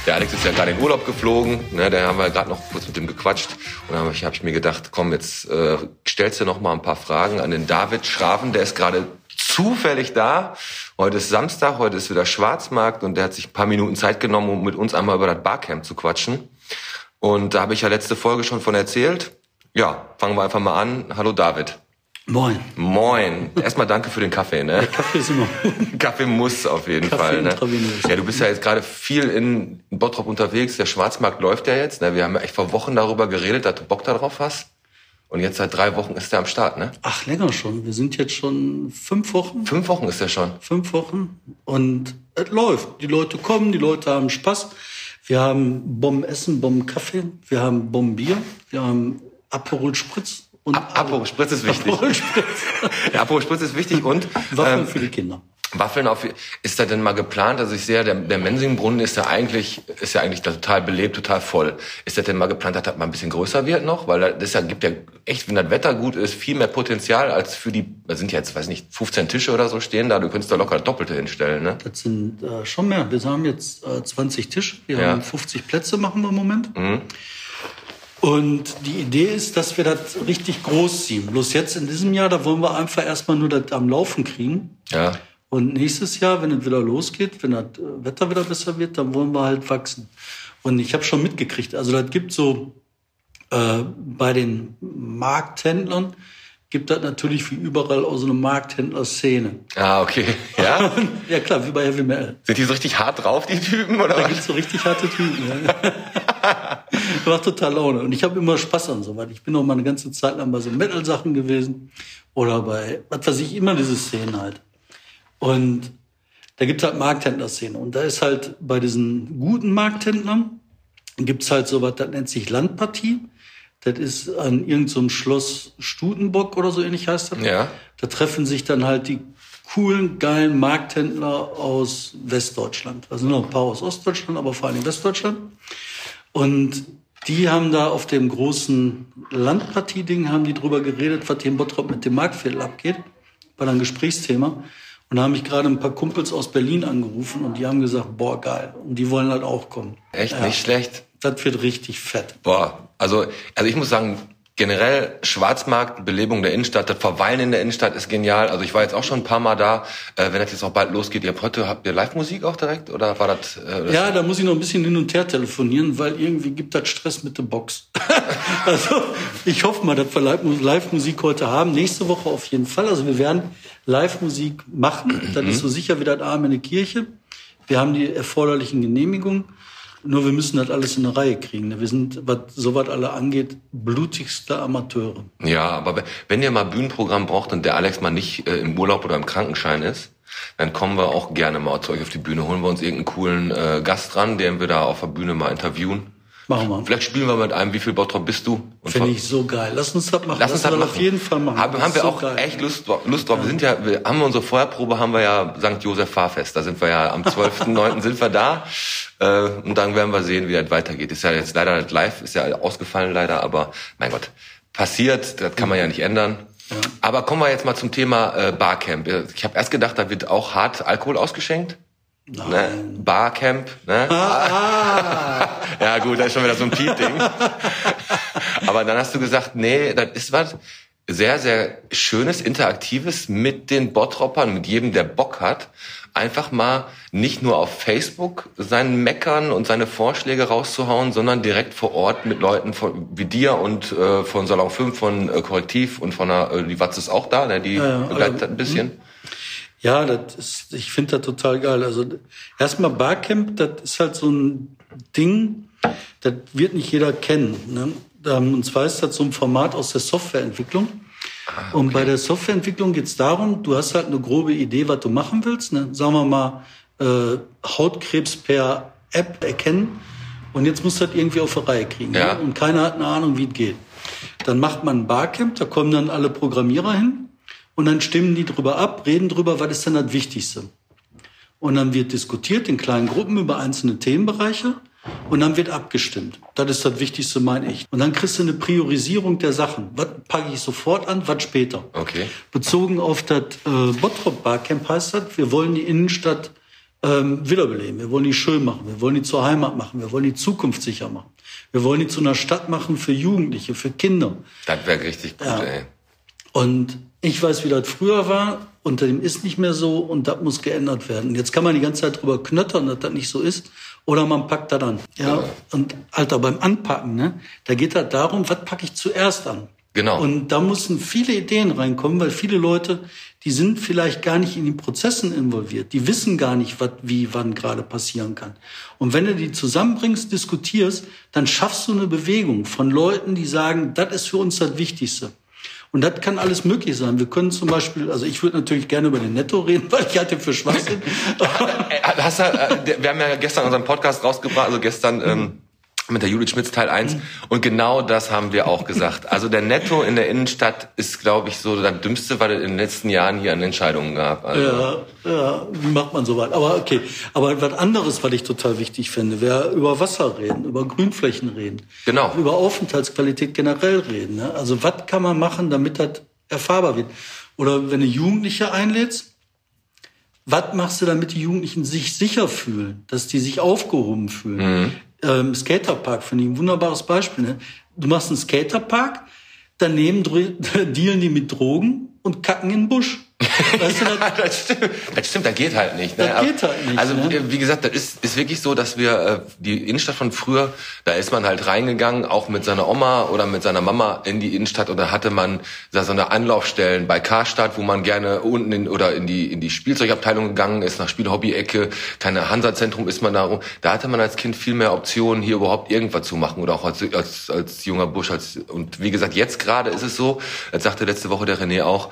Der Alex ist ja gerade in Urlaub geflogen, ne, da haben wir gerade noch kurz mit dem gequatscht und dann habe ich, hab ich mir gedacht, komm, jetzt äh, stellst du noch mal ein paar Fragen an den David Schraven, der ist gerade zufällig da. Heute ist Samstag, heute ist wieder Schwarzmarkt und der hat sich ein paar Minuten Zeit genommen, um mit uns einmal über das Barcamp zu quatschen. Und da habe ich ja letzte Folge schon von erzählt. Ja, fangen wir einfach mal an. Hallo David. Moin. Moin. Erstmal danke für den Kaffee, ne? Kaffee ist immer. Kaffee muss auf jeden Kaffee Fall. Ne? Ja, du bist ja jetzt gerade viel in Bottrop unterwegs. Der Schwarzmarkt läuft ja jetzt. Ne? Wir haben ja echt vor Wochen darüber geredet, dass du Bock darauf hast. Und jetzt seit drei Wochen ist der am Start, ne? Ach, länger schon. Wir sind jetzt schon fünf Wochen. Fünf Wochen ist der schon. Fünf Wochen. Und es läuft. Die Leute kommen, die Leute haben Spaß. Wir haben Bombenessen, Bombenkaffee. Wir haben Bombenbier. Wir haben Aperol Spritz. Und Aperol Spritz ist wichtig. Ja, Aperol Spritz ist wichtig und Waffeln ähm, für die Kinder. Waffeln auf. Ist da denn mal geplant? Also ich sehe, der, der Mensingbrunnen ist ja eigentlich ist ja eigentlich total belebt, total voll. Ist das denn mal geplant, dass das mal ein bisschen größer wird noch? Weil das ja, gibt ja echt, wenn das Wetter gut ist, viel mehr Potenzial als für die. Da sind ja jetzt, weiß nicht, 15 Tische oder so stehen da. Du könntest da locker das Doppelte hinstellen, ne? Das sind äh, schon mehr. Wir haben jetzt äh, 20 Tische. Wir Ja. haben 50 Plätze, machen wir im Moment. Und die Idee ist, dass wir das richtig groß ziehen. Bloß jetzt in diesem Jahr, da wollen wir einfach erstmal nur das am Laufen kriegen. Ja. Und nächstes Jahr, wenn es wieder losgeht, wenn das äh, Wetter wieder besser wird, dann wollen wir halt wachsen. Und ich habe schon mitgekriegt, also das gibt so äh, bei den Markthändlern gibt das natürlich wie überall auch so eine Markthändler-Szene. Ah, okay. Ja? Ja klar, wie bei Heavy Metal. Sind die so richtig hart drauf, die Typen, oder Da was? gibt's so richtig harte Typen. Ja. Macht total Laune. Und ich habe immer Spaß an sowas. Ich bin auch mal eine ganze Zeit lang bei so Metal-Sachen gewesen. Oder bei, was weiß ich, immer diese Szenen halt. Und da gibt's halt Markthändler-Szene. Und da ist halt bei diesen guten Markthändlern, gibt's halt sowas, das nennt sich Landpartie. Das ist an irgendeinem so Schloss Stutenbock oder so ähnlich heißt das. Ja. Da treffen sich dann halt die coolen, geilen Markthändler aus Westdeutschland. Sind noch ein paar aus Ostdeutschland, aber vor allem Westdeutschland. Und die haben da auf dem großen Landpartie-Ding haben die drüber geredet, was hier in Bottrop mit dem Marktviertel abgeht. War dann ein Gesprächsthema. Und da haben mich gerade ein paar Kumpels aus Berlin angerufen und die haben gesagt, boah, geil. Und die wollen halt auch kommen. Echt Ja. nicht schlecht. Das wird richtig fett. Boah, also, also ich muss sagen, generell Schwarzmarkt, Belebung der Innenstadt, das Verweilen in der Innenstadt ist genial. Also ich war jetzt auch schon ein paar Mal da. Äh, wenn das jetzt auch bald losgeht, ihr habt heute, habt ihr Live-Musik auch direkt? Oder war das, äh, das Ja, da muss ich noch ein bisschen hin und her telefonieren, weil irgendwie gibt das Stress mit der Box. also ich hoffe mal, dass wir Live- Live-Musik heute haben. Nächste Woche auf jeden Fall. Also wir werden Live-Musik machen. Das ist so sicher wie das Arm in der Kirche. Wir haben die erforderlichen Genehmigungen. Nur wir müssen das alles in eine Reihe kriegen. Wir sind, was sowas alle angeht, blutigste Amateure. Ja, aber wenn- ihr mal Bühnenprogramm braucht und der Alex mal nicht äh, im Urlaub oder im Krankenschein ist, dann kommen wir auch gerne mal zu euch auf die Bühne, holen wir uns irgendeinen coolen äh, Gast dran, den wir da auf der Bühne mal interviewen. Machen wir. Vielleicht spielen wir mit einem, wie viel Bottrop bist du? Finde ich so geil. Lass uns das machen. Lass uns das machen. auf jeden Fall machen. Haben, haben wir so auch geil. echt Lust, drauf- Lust drauf. Wir sind ja, wir haben unsere Feuerprobe, haben wir ja St. Josef Fahrfest. Da sind wir ja am 12.9. sind wir da. Äh, und dann werden wir sehen, wie das weitergeht. Ist ja jetzt leider nicht live, ist ja ausgefallen leider, aber mein Gott, passiert, das kann man ja nicht ändern. Aber kommen wir jetzt mal zum Thema äh, Barcamp. Ich habe erst gedacht, da wird auch hart Alkohol ausgeschenkt. Ne? Barcamp, ne? ja gut, das ist schon wieder so ein Piep-Ding. Aber dann hast du gesagt, nee, das ist was sehr, sehr Schönes, Interaktives mit den Bottroppern, mit jedem, der Bock hat. Einfach mal nicht nur auf Facebook seinen Meckern und seine Vorschläge rauszuhauen, sondern direkt vor Ort mit Leuten von, wie dir und äh, von Salon 5, von äh, Korrektiv und von der, äh, die Watz ist auch da, ne? die ja, begleitet also, das ein bisschen. Ja, das ist, ich finde das total geil. Also erstmal Barcamp, das ist halt so ein Ding, das wird nicht jeder kennen. Ne? Ähm, Und zwar ist das so ein Format aus der Softwareentwicklung. Und bei der Softwareentwicklung geht es darum, du hast halt eine grobe Idee, was du machen willst. Ne? Sagen wir mal, äh, Hautkrebs per App erkennen. Und jetzt muss das irgendwie auf die Reihe kriegen. Ja. Ne? Und keiner hat eine Ahnung, wie es geht. Dann macht man ein Barcamp, da kommen dann alle Programmierer hin und dann stimmen die drüber ab, reden drüber, was ist denn das Wichtigste. Und dann wird diskutiert in kleinen Gruppen über einzelne Themenbereiche und dann wird abgestimmt. Das ist das Wichtigste, meine ich. Und dann kriegst du eine Priorisierung der Sachen. Was packe ich sofort an, was später. Okay. Bezogen auf das äh, Bottrop Barcamp heißt das, wir wollen die Innenstadt ähm, wiederbeleben. Wir wollen die schön machen. Wir wollen die zur Heimat machen. Wir wollen die zukunftssicher machen. Wir wollen die zu einer Stadt machen für Jugendliche, für Kinder. Das wäre richtig gut, Ja. ey. Und ich weiß, wie das früher war und dem ist nicht mehr so und das muss geändert werden. Jetzt kann man die ganze Zeit drüber knöttern, dass das nicht so ist oder man packt das an. Ja, und Alter, beim Anpacken, ne, da geht das darum, was packe ich zuerst an? Genau. Und da müssen viele Ideen reinkommen, weil viele Leute, die sind vielleicht gar nicht in den Prozessen involviert. Die wissen gar nicht, was wie wann gerade passieren kann. Und wenn du die zusammenbringst, diskutierst, dann schaffst du eine Bewegung von Leuten, die sagen, das ist für uns das Wichtigste. Und das kann alles möglich sein. Wir können zum Beispiel, also ich würde natürlich gerne über den Netto reden, weil ich halte für Schwachsinn. Äh, Hast du, äh, der- wir haben ja gestern unseren Podcast rausgebracht, also gestern ähm, mit der Judith Schmitz Teil 1 und genau das haben wir auch gesagt. Also der Netto in der Innenstadt ist, glaube ich, so das Dümmste, was es in den letzten Jahren hier an Entscheidungen gab. Also, Ja, ja, wie macht man sowas? Aber okay. Aber was anderes, was ich total wichtig finde, wäre über Wasser reden, über Grünflächen reden. Genau. Über Aufenthaltsqualität generell reden. Ne? Also was kann man machen, damit das erfahrbar wird? Oder wenn du Jugendliche einlädst, was machst du, damit die Jugendlichen sich sicher fühlen, dass die sich aufgehoben fühlen? Ähm, Skaterpark ich ein wunderbares Beispiel. Ne? Du machst einen Skaterpark, daneben dealen die mit Drogen und kacken in den Busch. Weißt du, das, Ja, das stimmt. Das stimmt, das geht halt nicht. Ne? Das geht halt nicht, Also ne? wie gesagt, das ist, ist wirklich so, dass wir äh, die Innenstadt von früher, da ist man halt reingegangen, auch mit seiner Oma oder mit seiner Mama in die Innenstadt und da hatte man da so eine Anlaufstellen bei Karstadt, wo man gerne unten in, oder in die in die Spielzeugabteilung gegangen ist, nach Spielhobby-Ecke, keine Hansa-Zentrum ist man da rum. Da hatte man als Kind viel mehr Optionen, hier überhaupt irgendwas zu machen oder auch als, als, als junger Bursch. Als, und wie gesagt, jetzt gerade ist es so, das sagte letzte Woche der René auch,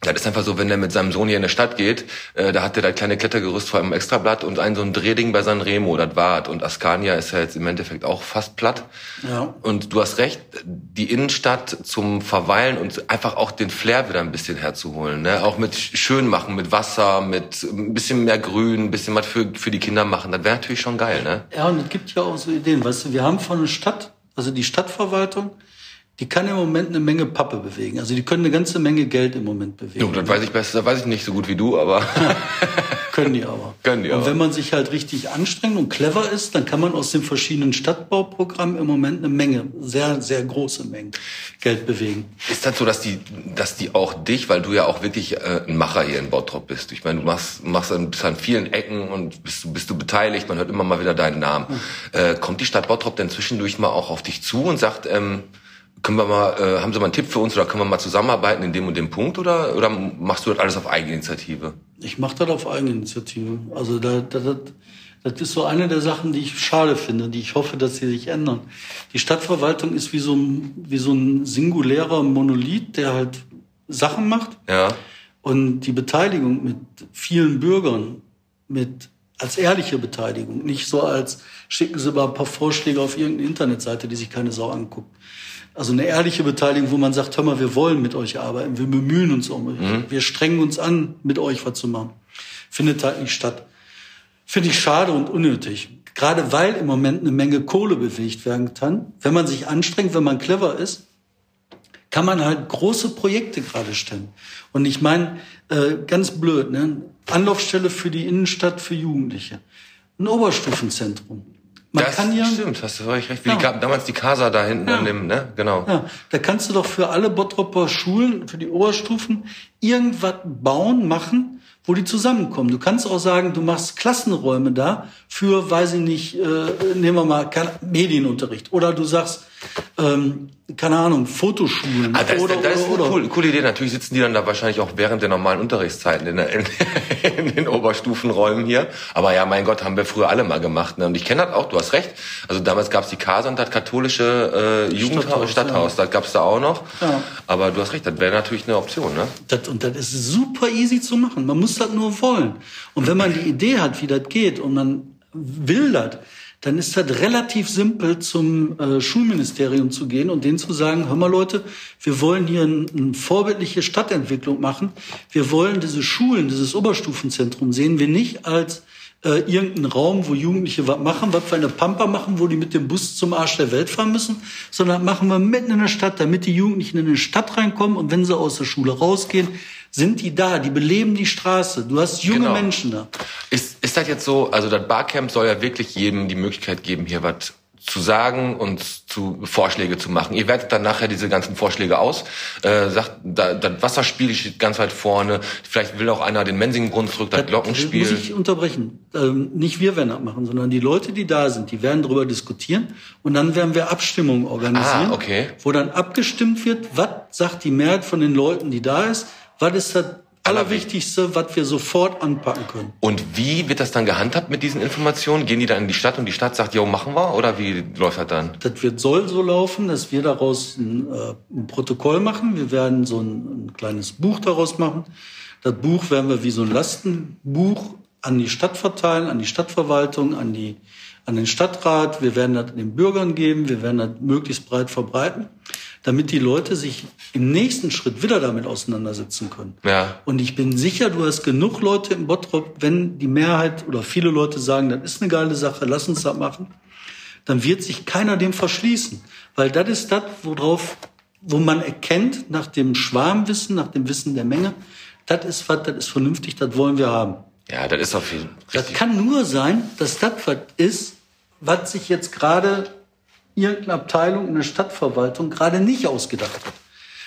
das ist einfach so, wenn der mit seinem Sohn hier in der Stadt geht, äh, da hat der das kleine Klettergerüst vor einem Extrablatt und ein so ein Drehding bei Sanremo, das war Und Ascania ist ja jetzt im Endeffekt auch fast platt. Ja. Und du hast recht, die Innenstadt zum Verweilen und einfach auch den Flair wieder ein bisschen herzuholen. Ne? Auch mit Schönmachen, mit Wasser, mit ein bisschen mehr Grün, ein bisschen was für, für die Kinder machen. Das wäre natürlich schon geil, ne? Ja, und es gibt ja auch so Ideen. Weißt du, wir haben von der Stadt, also die Stadtverwaltung, die kann im Moment eine Menge Pappe bewegen. Also die können eine ganze Menge Geld im Moment bewegen. Jo, das weiß ich besser, das weiß ich nicht so gut wie du, aber Können die aber. Können die und aber. wenn man sich halt richtig anstrengt und clever ist, dann kann man aus den verschiedenen Stadtbauprogrammen im Moment eine Menge, sehr, sehr große Mengen Geld bewegen. Ist das so, dass die, dass die auch dich, weil du ja auch wirklich äh, ein Macher hier in Bottrop bist. Ich meine, du machst, machst an, bist an vielen Ecken und bist, bist du beteiligt. Man hört immer mal wieder deinen Namen. Äh, kommt die Stadt Bottrop denn zwischendurch mal auch auf dich zu und sagt, ähm, können wir mal, äh, haben Sie mal einen Tipp für uns oder können wir mal zusammenarbeiten in dem und dem Punkt oder oder machst du das alles auf Eigeninitiative? Ich mache das auf Eigeninitiative. Also da, da, das, das ist so eine der Sachen, die ich schade finde, die ich hoffe, dass sie sich ändern. Die Stadtverwaltung ist wie so ein, wie so ein singulärer Monolith, der halt Sachen macht. Ja. Und die Beteiligung mit vielen Bürgern, mit als ehrliche Beteiligung, nicht so als schicken Sie mal ein paar Vorschläge auf irgendeine Internetseite, die sich keine Sau anguckt. Also eine ehrliche Beteiligung, wo man sagt, hör mal, wir wollen mit euch arbeiten, wir bemühen uns um euch, wir strengen uns an, mit euch was zu machen. Findet halt nicht statt. Finde ich schade und unnötig. Gerade weil im Moment eine Menge Kohle bewegt werden kann. Wenn man sich anstrengt, wenn man clever ist, kann man halt große Projekte gerade stellen. Und ich meine, äh, ganz blöd, ne? Anlaufstelle für die Innenstadt für Jugendliche. Ein Oberstufenzentrum. Man das kann ja, stimmt, hast du völlig recht. Wie Ja. die, damals die Casa da hinten an dem, ne? Genau. ja, da kannst du doch für alle Bottropper Schulen, für die Oberstufen, irgendwas bauen, machen, wo die zusammenkommen. Du kannst auch sagen, du machst Klassenräume da für, weiß ich nicht, äh, nehmen wir mal Medienunterricht. Oder du sagst, ähm, keine Ahnung, Fotoschulen. Ah, das, ist- oder, das ist oder, eine oder. coole, Idee. Natürlich sitzen die dann da wahrscheinlich auch während der normalen Unterrichtszeiten in, der, in, in den Oberstufenräumen hier. Aber ja, mein Gott, haben wir früher alle mal gemacht. Ne? Und ich kenne das auch, du hast recht. Also damals gab es die Casa und das katholische äh, Jugendhaus, Stadthaus, Stadthaus. Das gab es da auch noch. Ja. Aber du hast recht, das wäre natürlich eine Option. Ne? Das, und das ist super easy zu machen. Man muss das nur wollen. Und wenn man die Idee hat, wie das geht und man will das, dann ist das relativ simpel, zum äh, Schulministerium zu gehen und denen zu sagen, hör mal Leute, wir wollen hier eine ein vorbildliche Stadtentwicklung machen. Wir wollen diese Schulen, dieses Oberstufenzentrum sehen wir nicht als äh, irgendeinen Raum, wo Jugendliche was machen, was wir in der Pampa machen, wo die mit dem Bus zum Arsch der Welt fahren müssen, sondern machen wir mitten in der Stadt, damit die Jugendlichen in die Stadt reinkommen und wenn sie aus der Schule rausgehen, sind die da, die beleben die Straße. Du hast junge Genau. Menschen da. Ist, ist das jetzt so, also das Barcamp soll ja wirklich jedem die Möglichkeit geben, hier was zu sagen und zu Vorschläge zu machen. Ihr wertet dann nachher diese ganzen Vorschläge aus, äh, sagt, da, das Wasserspiel steht ganz weit vorne, vielleicht will auch einer den Mensingbrunnen zurück, das Glockenspiel. Muss ich unterbrechen. Ähm, nicht wir werden das machen, sondern die Leute, die da sind, die werden darüber diskutieren und dann werden wir Abstimmungen organisieren, Ah, okay. wo dann abgestimmt wird, was sagt die Mehrheit von den Leuten, die da ist, was ist das Allerwichtigste, was wir sofort anpacken können. Und wie wird das dann gehandhabt mit diesen Informationen? Gehen die dann in die Stadt und die Stadt sagt, jo, machen wir? Oder wie läuft das dann? Das wird, soll so laufen, dass wir daraus ein, äh, ein Protokoll machen. Wir werden so ein, ein kleines Buch daraus machen. Das Buch werden wir wie so ein Lastenbuch an die Stadt verteilen, an die Stadtverwaltung, an die, an den Stadtrat. Wir werden das den Bürgern geben. Wir werden das möglichst breit verbreiten, damit die Leute sich im nächsten Schritt wieder damit auseinandersetzen können. Ja. Und ich bin sicher, du hast genug Leute im Bottrop, wenn die Mehrheit oder viele Leute sagen, das ist eine geile Sache, lass uns das machen, dann wird sich keiner dem verschließen. Weil das ist das, worauf, wo man erkennt, nach dem Schwarmwissen, nach dem Wissen der Menge, das ist was, das ist vernünftig, das wollen wir haben. Ja, das ist auf jeden Fall. Das kann nur sein, dass das was ist, was sich jetzt gerade irgendeine Abteilung in der Stadtverwaltung gerade nicht ausgedacht hat.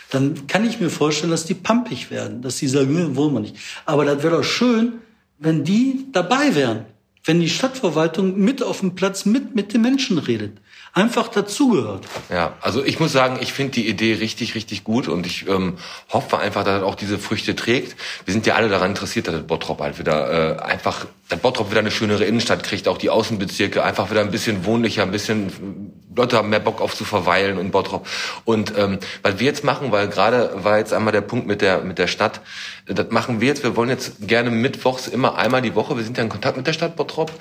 Dann kann ich mir vorstellen, dass die pampig werden, dass sie sagen, "Nö, wollen wir nicht. Aber das wäre doch schön, wenn die dabei wären. Wenn die Stadtverwaltung mit auf dem Platz mit, mit den Menschen redet. Einfach dazugehört. Ja, also ich muss sagen, ich finde die Idee richtig, richtig gut und ich ähm, hoffe einfach, dass es auch diese Früchte trägt. Wir sind ja alle daran interessiert, dass das Bottrop halt wieder äh, einfach, dass Bottrop wieder eine schönere Innenstadt kriegt, auch die Außenbezirke einfach wieder ein bisschen wohnlicher, ein bisschen Leute haben mehr Bock auf zu verweilen in Bottrop. Und ähm, was wir jetzt machen, weil gerade war jetzt einmal der Punkt mit der mit der Stadt, das machen wir jetzt. Wir wollen jetzt gerne mittwochs immer einmal die Woche. Wir sind ja in Kontakt mit der Stadt Bottrop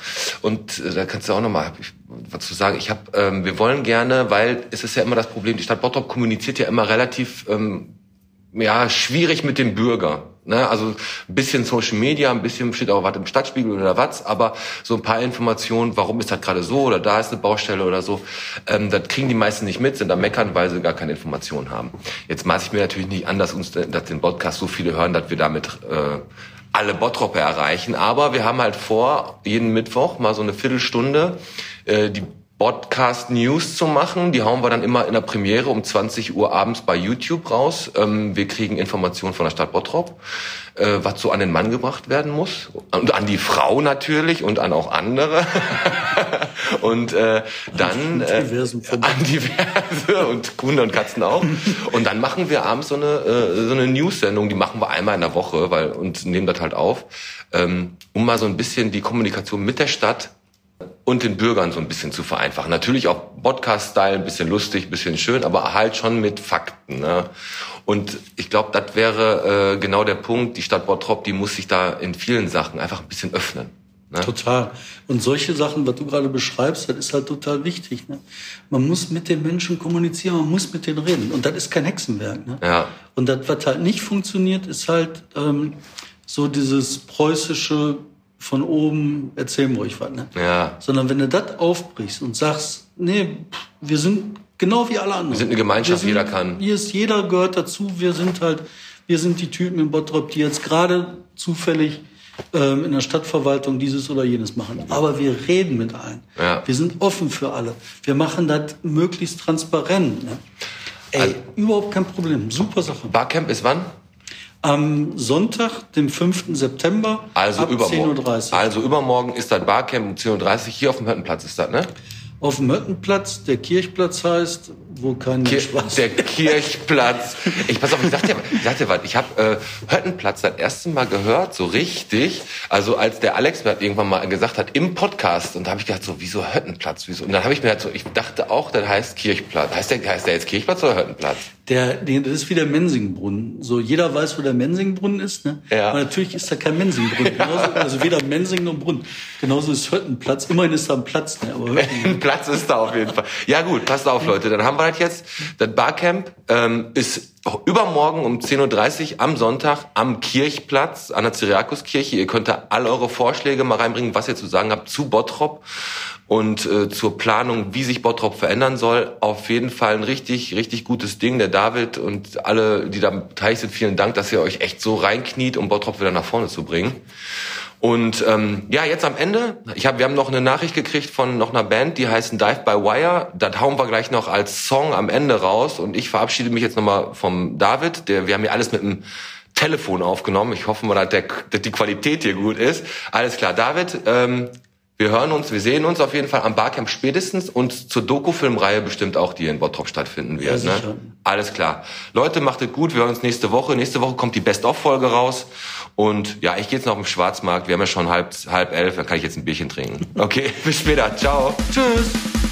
und äh, da kannst du auch noch mal was zu sagen. Ich habe, ähm, wir wollen gerne, weil es ist ja immer das Problem. Die Stadt Bottrop kommuniziert ja immer relativ ähm, ja, schwierig mit dem Bürger. Ne? Also ein bisschen Social Media, ein bisschen steht auch was im Stadtspiegel oder was, aber so ein paar Informationen, warum ist das gerade so oder da ist eine Baustelle oder so, ähm, das kriegen die meisten nicht mit, sind da meckern, weil sie gar keine Informationen haben. Jetzt maße ich mir natürlich nicht an, dass uns dass den Podcast so viele hören, dass wir damit äh, alle Bottropper erreichen, aber wir haben halt vor, jeden Mittwoch mal so eine Viertelstunde äh, die Podcast News zu machen. Die hauen wir dann immer in der Premiere um 20 Uhr abends bei YouTube raus. Ähm, wir kriegen Informationen von der Stadt Bottrop, äh, was so an den Mann gebracht werden muss. Und an die Frau natürlich und an auch andere. und äh, dann äh, an diverse und Hunde und Katzen auch. Und dann machen wir abends so eine, äh, so eine News-Sendung, die machen wir einmal in der Woche weil, und nehmen das halt auf, ähm, um mal so ein bisschen die Kommunikation mit der Stadt und den Bürgern so ein bisschen zu vereinfachen. Natürlich auch Podcast-Style, ein bisschen lustig, ein bisschen schön, aber halt schon mit Fakten. Ne? Und ich glaube, das wäre äh, genau der Punkt. Die Stadt Bottrop, die muss sich da in vielen Sachen einfach ein bisschen öffnen. Ne? Total. Und solche Sachen, was du gerade beschreibst, das ist halt total wichtig. Ne? Man muss mit den Menschen kommunizieren, man muss mit denen reden. Und das ist kein Hexenwerk. Ne? Ja. Und das, was halt nicht funktioniert, ist halt ähm, so dieses preußische von oben, erzählen wir euch was. Ne? Ja. Sondern wenn du das aufbrichst und sagst, nee, wir sind genau wie alle anderen. Wir sind eine Gemeinschaft, Wir jeder kann. Hier ist, jeder gehört dazu. Wir sind halt, wir sind die Typen in Bottrop, die jetzt gerade zufällig ähm, in der Stadtverwaltung dieses oder jenes machen. Aber wir reden mit allen. Ja. Wir sind offen für alle. Wir machen das möglichst transparent. Ne? Ey, Also- überhaupt kein Problem. Super Sache. Barcamp ist wann? Am Sonntag, dem 5. September, Also ab übermorgen. 10.30 Uhr. Also übermorgen ist das Barcamp um 10.30 Uhr. Hier auf dem Hüttenplatz ist das, ne? auf dem Höttenplatz, der Kirchplatz heißt, wo kein Kir weiß. der Kirchplatz. Ich pass auf, ich sag dir, ich sag dir was. Ich habe äh, Höttenplatz das erste Mal gehört, so richtig. Also als der Alex mir irgendwann mal gesagt hat im Podcast, und da habe ich gedacht so, wieso Höttenplatz? Wieso? Und dann habe ich mir halt so, ich dachte auch, das heißt Kirchplatz. Heißt der, heißt der jetzt Kirchplatz oder Höttenplatz? Der, das ist wie der Mensingbrunnen. So, jeder weiß, wo der Mensingbrunnen ist, ne? Ja. Aber natürlich ist da kein Mensingbrunnen. Genauso, also weder Mensing noch Brunnen. Genauso ist Höttenplatz. Immerhin ist da ein Platz, ne? Aber Platz ist da auf jeden Fall. Ja gut, passt auf, Leute. Dann haben wir das jetzt. Das Barcamp ähm, ist übermorgen um 10.30 Uhr am Sonntag am Kirchplatz, an der Cyriakuskirche. Ihr könnt da all eure Vorschläge mal reinbringen, was ihr zu sagen habt zu Bottrop und äh, zur Planung, wie sich Bottrop verändern soll. Auf jeden Fall ein richtig, richtig gutes Ding. Der David und alle, die da beteiligt sind, vielen Dank, dass ihr euch echt so reinkniet, um Bottrop wieder nach vorne zu bringen. Und ähm, ja, jetzt am Ende, ich hab, wir haben noch eine Nachricht gekriegt von noch einer Band, die heißen Dive by Wire. Das hauen wir gleich noch als Song am Ende raus. Und ich verabschiede mich jetzt nochmal vom David. Der, wir haben hier alles mit dem Telefon aufgenommen. Ich hoffe mal, dass, die Qualität hier gut ist. Alles klar, David. Ähm, wir hören uns, wir sehen uns auf jeden Fall am Barcamp spätestens und zur Doku-Filmreihe bestimmt auch, die in Bottrop stattfinden wird. Ja, ne? Alles klar. Leute, macht es gut. Wir hören uns nächste Woche. Nächste Woche kommt die Best-of-Folge raus. Und ja, ich gehe jetzt noch den Schwarzmarkt. Wir haben ja schon halb, halb elf. Dann kann ich jetzt ein Bierchen trinken. Okay, bis später. Ciao. Tschüss.